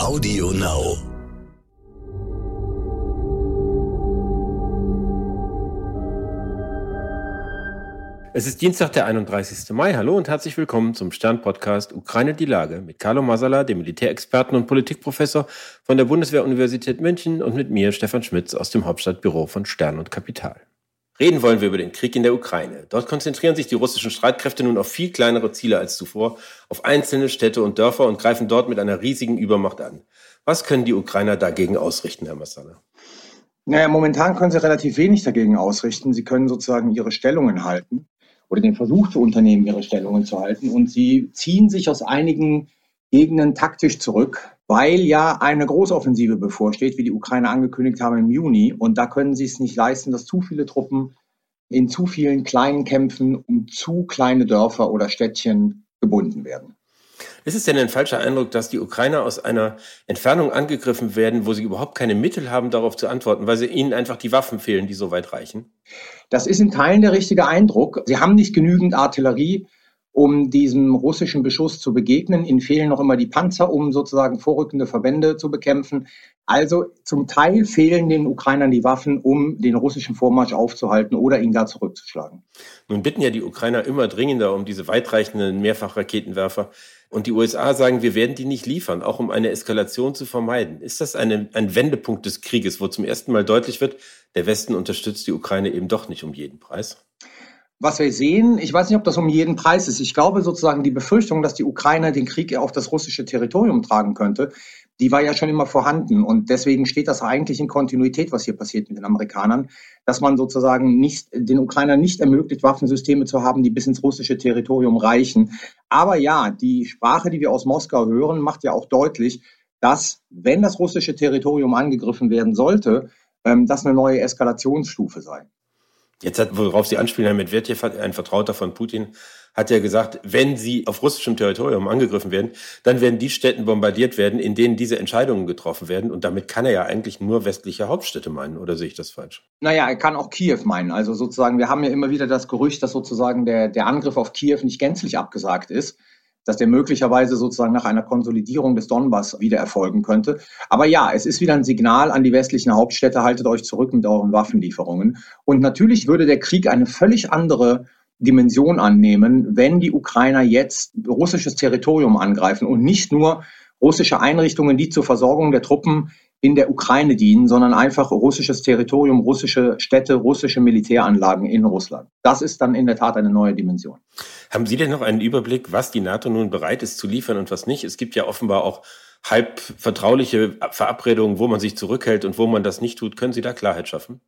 Audio Now. Es ist Dienstag, der 31. Mai. Hallo und herzlich willkommen zum Stern-Podcast Ukraine die Lage mit Carlo Masala, dem Militärexperten und Politikprofessor von der Bundeswehr-Universität München und mit mir, Stefan Schmitz, aus dem Hauptstadtbüro von Stern und Kapital. Reden wollen wir über den Krieg in der Ukraine. Dort konzentrieren sich die russischen Streitkräfte nun auf viel kleinere Ziele als zuvor, auf einzelne Städte und Dörfer und greifen dort mit einer riesigen Übermacht an. Was können die Ukrainer dagegen ausrichten, Herr Massala? Naja, momentan können sie relativ wenig dagegen ausrichten. Sie können sozusagen ihre Stellungen halten oder den Versuch zu unternehmen, ihre Stellungen zu halten. Und sie ziehen sich aus einigen Gegenden taktisch zurück, weil ja eine Großoffensive bevorsteht, wie die Ukrainer angekündigt haben im Juni. Und da können sie es nicht leisten, dass zu viele Truppen in zu vielen kleinen Kämpfen um zu kleine Dörfer oder Städtchen gebunden werden. Ist es denn ein falscher Eindruck, dass die Ukrainer aus einer Entfernung angegriffen werden, wo sie überhaupt keine Mittel haben, darauf zu antworten, weil sie ihnen einfach die Waffen fehlen, die so weit reichen? Das ist in Teilen der richtige Eindruck. Sie haben nicht genügend Artillerie, um diesem russischen Beschuss zu begegnen. Ihnen fehlen noch immer die Panzer, um sozusagen vorrückende Verbände zu bekämpfen. Also zum Teil fehlen den Ukrainern die Waffen, um den russischen Vormarsch aufzuhalten oder ihn gar zurückzuschlagen. Nun bitten ja die Ukrainer immer dringender um diese weitreichenden Mehrfachraketenwerfer. Und die USA sagen, wir werden die nicht liefern, auch um eine Eskalation zu vermeiden. Ist das eine, ein Wendepunkt des Krieges, wo zum ersten Mal deutlich wird, der Westen unterstützt die Ukraine eben doch nicht um jeden Preis? Was wir sehen, ich weiß nicht, ob das um jeden Preis ist. Ich glaube sozusagen die Befürchtung, dass die Ukraine den Krieg auf das russische Territorium tragen könnte, die war ja schon immer vorhanden. Und deswegen steht das eigentlich in Kontinuität, was hier passiert mit den Amerikanern, dass man sozusagen nicht, den Ukrainern nicht ermöglicht, Waffensysteme zu haben, die bis ins russische Territorium reichen. Aber ja, die Sprache, die wir aus Moskau hören, macht ja auch deutlich, dass, wenn das russische Territorium angegriffen werden sollte, ähm, das eine neue Eskalationsstufe sei. Jetzt hat, worauf Sie anspielen, Herr Medvedev, ein Vertrauter von Putin, hat ja gesagt, wenn sie auf russischem Territorium angegriffen werden, dann werden die Städten bombardiert werden, in denen diese Entscheidungen getroffen werden. Und damit kann er ja eigentlich nur westliche Hauptstädte meinen, oder sehe ich das falsch? Naja, er kann auch Kiew meinen. Also sozusagen, wir haben ja immer wieder das Gerücht, dass sozusagen der, der Angriff auf Kiew nicht gänzlich abgesagt ist dass der möglicherweise sozusagen nach einer Konsolidierung des Donbass wieder erfolgen könnte. Aber ja, es ist wieder ein Signal an die westlichen Hauptstädte, haltet euch zurück mit euren Waffenlieferungen. Und natürlich würde der Krieg eine völlig andere Dimension annehmen, wenn die Ukrainer jetzt russisches Territorium angreifen und nicht nur russische Einrichtungen, die zur Versorgung der Truppen in der Ukraine dienen, sondern einfach russisches Territorium, russische Städte, russische Militäranlagen in Russland. Das ist dann in der Tat eine neue Dimension. Haben Sie denn noch einen Überblick, was die NATO nun bereit ist zu liefern und was nicht? Es gibt ja offenbar auch halb vertrauliche Verabredungen, wo man sich zurückhält und wo man das nicht tut. Können Sie da Klarheit schaffen?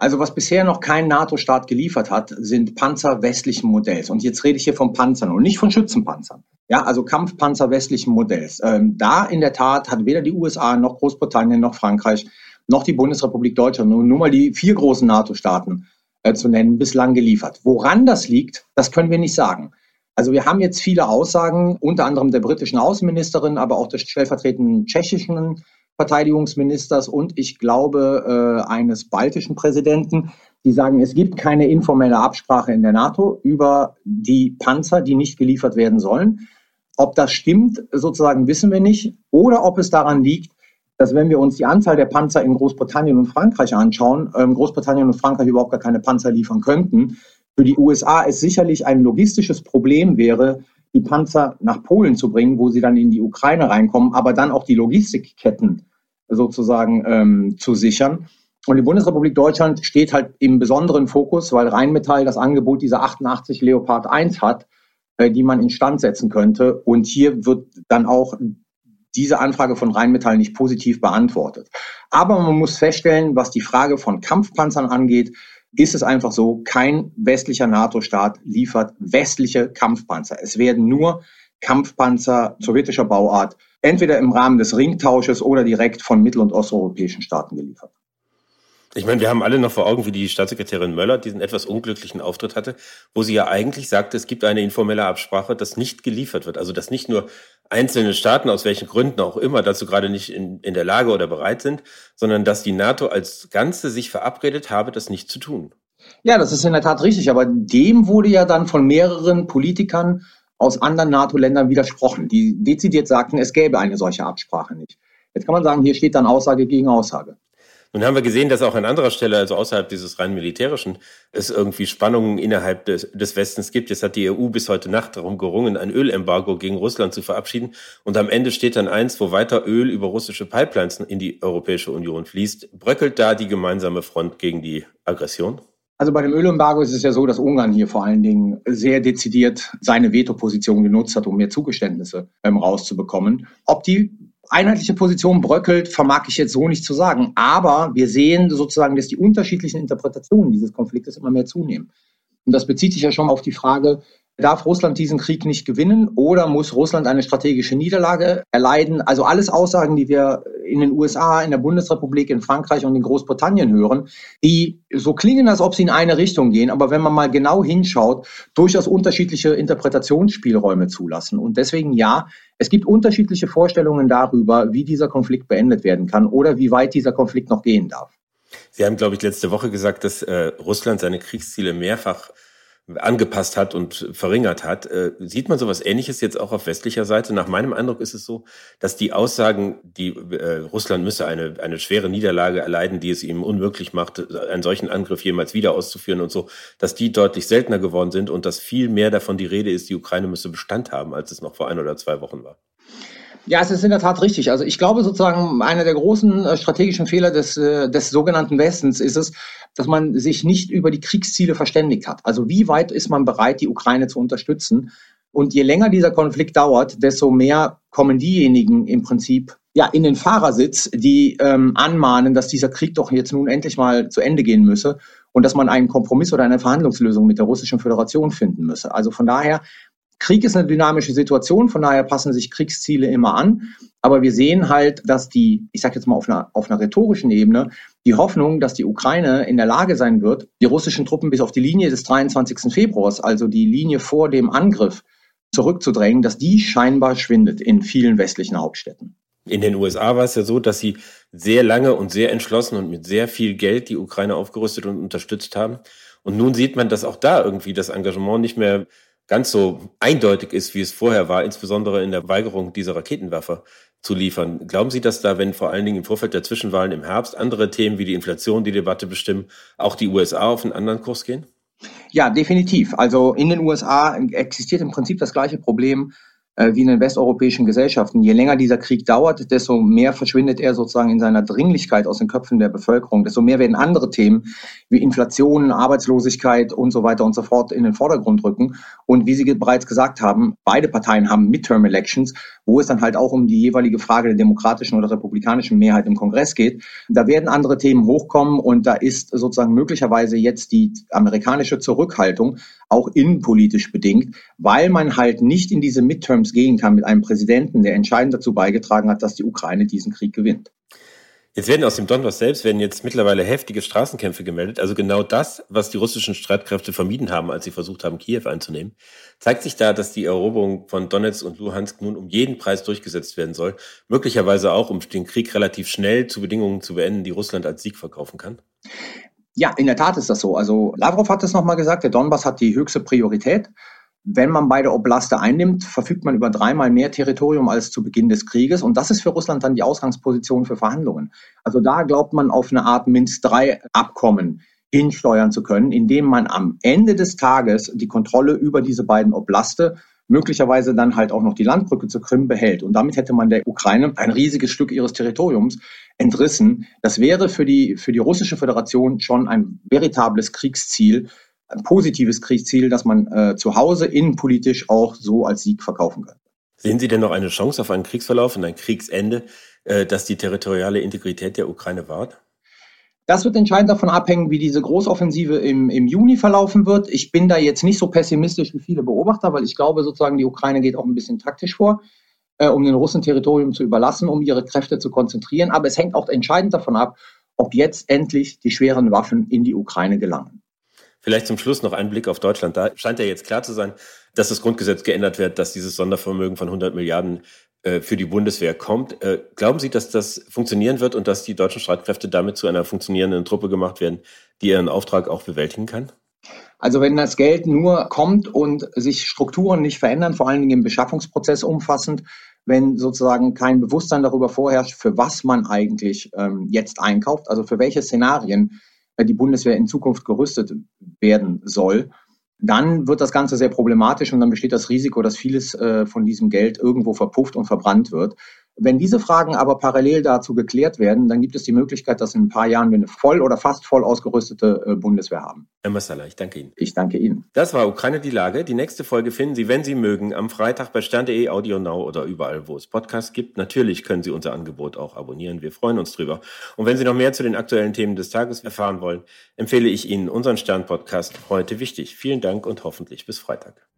Also was bisher noch kein NATO-Staat geliefert hat, sind Panzer westlichen Modells. Und jetzt rede ich hier von Panzern und nicht von Schützenpanzern. Ja, also Kampfpanzer westlichen Modells. Ähm, da in der Tat hat weder die USA noch Großbritannien noch Frankreich noch die Bundesrepublik Deutschland, nur, nur mal die vier großen NATO-Staaten äh, zu nennen, bislang geliefert. Woran das liegt, das können wir nicht sagen. Also wir haben jetzt viele Aussagen, unter anderem der britischen Außenministerin, aber auch des stellvertretenden tschechischen Verteidigungsministers und ich glaube äh, eines baltischen Präsidenten, die sagen, es gibt keine informelle Absprache in der NATO über die Panzer, die nicht geliefert werden sollen. Ob das stimmt, sozusagen wissen wir nicht. Oder ob es daran liegt, dass wenn wir uns die Anzahl der Panzer in Großbritannien und Frankreich anschauen, ähm, Großbritannien und Frankreich überhaupt gar keine Panzer liefern könnten. Für die USA es sicherlich ein logistisches Problem wäre, die Panzer nach Polen zu bringen, wo sie dann in die Ukraine reinkommen, aber dann auch die Logistikketten sozusagen ähm, zu sichern. Und die Bundesrepublik Deutschland steht halt im besonderen Fokus, weil Rheinmetall das Angebot dieser 88 Leopard 1 hat, äh, die man instand setzen könnte. Und hier wird dann auch diese Anfrage von Rheinmetall nicht positiv beantwortet. Aber man muss feststellen, was die Frage von Kampfpanzern angeht, ist es einfach so, kein westlicher NATO-Staat liefert westliche Kampfpanzer. Es werden nur Kampfpanzer sowjetischer Bauart entweder im Rahmen des Ringtausches oder direkt von mittel- und osteuropäischen Staaten geliefert. Ich meine, wir haben alle noch vor Augen, wie die Staatssekretärin Möller diesen etwas unglücklichen Auftritt hatte, wo sie ja eigentlich sagte, es gibt eine informelle Absprache, dass nicht geliefert wird. Also dass nicht nur einzelne Staaten, aus welchen Gründen auch immer, dazu gerade nicht in, in der Lage oder bereit sind, sondern dass die NATO als Ganze sich verabredet habe, das nicht zu tun. Ja, das ist in der Tat richtig. Aber dem wurde ja dann von mehreren Politikern aus anderen NATO-Ländern widersprochen, die dezidiert sagten, es gäbe eine solche Absprache nicht. Jetzt kann man sagen, hier steht dann Aussage gegen Aussage. Nun haben wir gesehen, dass auch an anderer Stelle, also außerhalb dieses rein militärischen, es irgendwie Spannungen innerhalb des, des Westens gibt. Jetzt hat die EU bis heute Nacht darum gerungen, ein Ölembargo gegen Russland zu verabschieden. Und am Ende steht dann eins, wo weiter Öl über russische Pipelines in die Europäische Union fließt. Bröckelt da die gemeinsame Front gegen die Aggression? Also bei dem Ölembargo ist es ja so, dass Ungarn hier vor allen Dingen sehr dezidiert seine Veto-Position genutzt hat, um mehr Zugeständnisse ähm, rauszubekommen. Ob die einheitliche Position bröckelt, vermag ich jetzt so nicht zu sagen. Aber wir sehen sozusagen, dass die unterschiedlichen Interpretationen dieses Konfliktes immer mehr zunehmen. Und das bezieht sich ja schon auf die Frage, darf Russland diesen Krieg nicht gewinnen oder muss Russland eine strategische Niederlage erleiden? Also alles Aussagen, die wir in den USA, in der Bundesrepublik, in Frankreich und in Großbritannien hören, die so klingen, als ob sie in eine Richtung gehen, aber wenn man mal genau hinschaut, durchaus unterschiedliche Interpretationsspielräume zulassen. Und deswegen ja, es gibt unterschiedliche Vorstellungen darüber, wie dieser Konflikt beendet werden kann oder wie weit dieser Konflikt noch gehen darf. Sie haben, glaube ich, letzte Woche gesagt, dass äh, Russland seine Kriegsziele mehrfach angepasst hat und verringert hat. Äh, sieht man sowas Ähnliches jetzt auch auf westlicher Seite? Nach meinem Eindruck ist es so, dass die Aussagen, die äh, Russland müsse eine, eine schwere Niederlage erleiden, die es ihm unmöglich macht, einen solchen Angriff jemals wieder auszuführen und so, dass die deutlich seltener geworden sind und dass viel mehr davon die Rede ist, die Ukraine müsse Bestand haben, als es noch vor ein oder zwei Wochen war. Ja, es ist in der Tat richtig. Also ich glaube sozusagen, einer der großen äh, strategischen Fehler des, äh, des sogenannten Westens ist es, dass man sich nicht über die Kriegsziele verständigt hat. Also wie weit ist man bereit, die Ukraine zu unterstützen? Und je länger dieser Konflikt dauert, desto mehr kommen diejenigen im Prinzip ja in den Fahrersitz, die ähm, anmahnen, dass dieser Krieg doch jetzt nun endlich mal zu Ende gehen müsse und dass man einen Kompromiss oder eine Verhandlungslösung mit der Russischen Föderation finden müsse. Also von daher Krieg ist eine dynamische Situation, von daher passen sich Kriegsziele immer an. Aber wir sehen halt, dass die, ich sage jetzt mal auf einer, auf einer rhetorischen Ebene, die Hoffnung, dass die Ukraine in der Lage sein wird, die russischen Truppen bis auf die Linie des 23. Februars, also die Linie vor dem Angriff, zurückzudrängen, dass die scheinbar schwindet in vielen westlichen Hauptstädten. In den USA war es ja so, dass sie sehr lange und sehr entschlossen und mit sehr viel Geld die Ukraine aufgerüstet und unterstützt haben. Und nun sieht man, dass auch da irgendwie das Engagement nicht mehr ganz so eindeutig ist, wie es vorher war, insbesondere in der Weigerung dieser Raketenwerfer zu liefern. Glauben Sie, dass da, wenn vor allen Dingen im Vorfeld der Zwischenwahlen im Herbst andere Themen wie die Inflation die Debatte bestimmen, auch die USA auf einen anderen Kurs gehen? Ja, definitiv. Also in den USA existiert im Prinzip das gleiche Problem äh, wie in den westeuropäischen Gesellschaften. Je länger dieser Krieg dauert, desto mehr verschwindet er sozusagen in seiner Dringlichkeit aus den Köpfen der Bevölkerung. Desto mehr werden andere Themen wie Inflation, Arbeitslosigkeit und so weiter und so fort in den Vordergrund rücken. Und wie Sie bereits gesagt haben, beide Parteien haben Midterm-Elections, wo es dann halt auch um die jeweilige Frage der demokratischen oder republikanischen Mehrheit im Kongress geht. Da werden andere Themen hochkommen und da ist sozusagen möglicherweise jetzt die amerikanische Zurückhaltung auch innenpolitisch bedingt, weil man halt nicht in diese Midterms gehen kann mit einem Präsidenten, der entscheidend dazu beigetragen hat, dass die Ukraine diesen Krieg gewinnt. Jetzt werden aus dem Donbass selbst werden jetzt mittlerweile heftige Straßenkämpfe gemeldet. Also genau das, was die russischen Streitkräfte vermieden haben, als sie versucht haben, Kiew einzunehmen. Zeigt sich da, dass die Eroberung von Donetsk und Luhansk nun um jeden Preis durchgesetzt werden soll. Möglicherweise auch, um den Krieg relativ schnell zu Bedingungen zu beenden, die Russland als Sieg verkaufen kann? Ja, in der Tat ist das so. Also Lavrov hat es nochmal gesagt, der Donbass hat die höchste Priorität. Wenn man beide Oblaste einnimmt, verfügt man über dreimal mehr Territorium als zu Beginn des Krieges. Und das ist für Russland dann die Ausgangsposition für Verhandlungen. Also da glaubt man auf eine Art Minsk-III-Abkommen hinsteuern zu können, indem man am Ende des Tages die Kontrolle über diese beiden Oblaste möglicherweise dann halt auch noch die Landbrücke zur Krim behält. Und damit hätte man der Ukraine ein riesiges Stück ihres Territoriums entrissen. Das wäre für die, für die russische Föderation schon ein veritables Kriegsziel, ein positives Kriegsziel, das man äh, zu Hause innenpolitisch auch so als Sieg verkaufen kann. Sehen Sie denn noch eine Chance auf einen Kriegsverlauf und ein Kriegsende, äh, das die territoriale Integrität der Ukraine wahrt? Das wird entscheidend davon abhängen, wie diese Großoffensive im, im Juni verlaufen wird. Ich bin da jetzt nicht so pessimistisch wie viele Beobachter, weil ich glaube sozusagen, die Ukraine geht auch ein bisschen taktisch vor, äh, um den Russen Territorium zu überlassen, um ihre Kräfte zu konzentrieren. Aber es hängt auch entscheidend davon ab, ob jetzt endlich die schweren Waffen in die Ukraine gelangen. Vielleicht zum Schluss noch ein Blick auf Deutschland. Da scheint ja jetzt klar zu sein, dass das Grundgesetz geändert wird, dass dieses Sondervermögen von 100 Milliarden äh, für die Bundeswehr kommt. Äh, glauben Sie, dass das funktionieren wird und dass die deutschen Streitkräfte damit zu einer funktionierenden Truppe gemacht werden, die ihren Auftrag auch bewältigen kann? Also wenn das Geld nur kommt und sich Strukturen nicht verändern, vor allen Dingen im Beschaffungsprozess umfassend, wenn sozusagen kein Bewusstsein darüber vorherrscht, für was man eigentlich ähm, jetzt einkauft, also für welche Szenarien die Bundeswehr in Zukunft gerüstet werden soll, dann wird das Ganze sehr problematisch und dann besteht das Risiko, dass vieles äh, von diesem Geld irgendwo verpufft und verbrannt wird. Wenn diese Fragen aber parallel dazu geklärt werden, dann gibt es die Möglichkeit, dass in ein paar Jahren wir eine voll oder fast voll ausgerüstete äh, Bundeswehr haben. Herr Massala, ich danke Ihnen. Ich danke Ihnen. Das war Ukraine die Lage. Die nächste Folge finden Sie, wenn Sie mögen, am Freitag bei Stern.de, Audio Now oder überall, wo es Podcasts gibt. Natürlich können Sie unser Angebot auch abonnieren. Wir freuen uns drüber. Und wenn Sie noch mehr zu den aktuellen Themen des Tages erfahren wollen, empfehle ich Ihnen unseren Stern-Podcast heute wichtig. Vielen Dank und hoffentlich bis Freitag.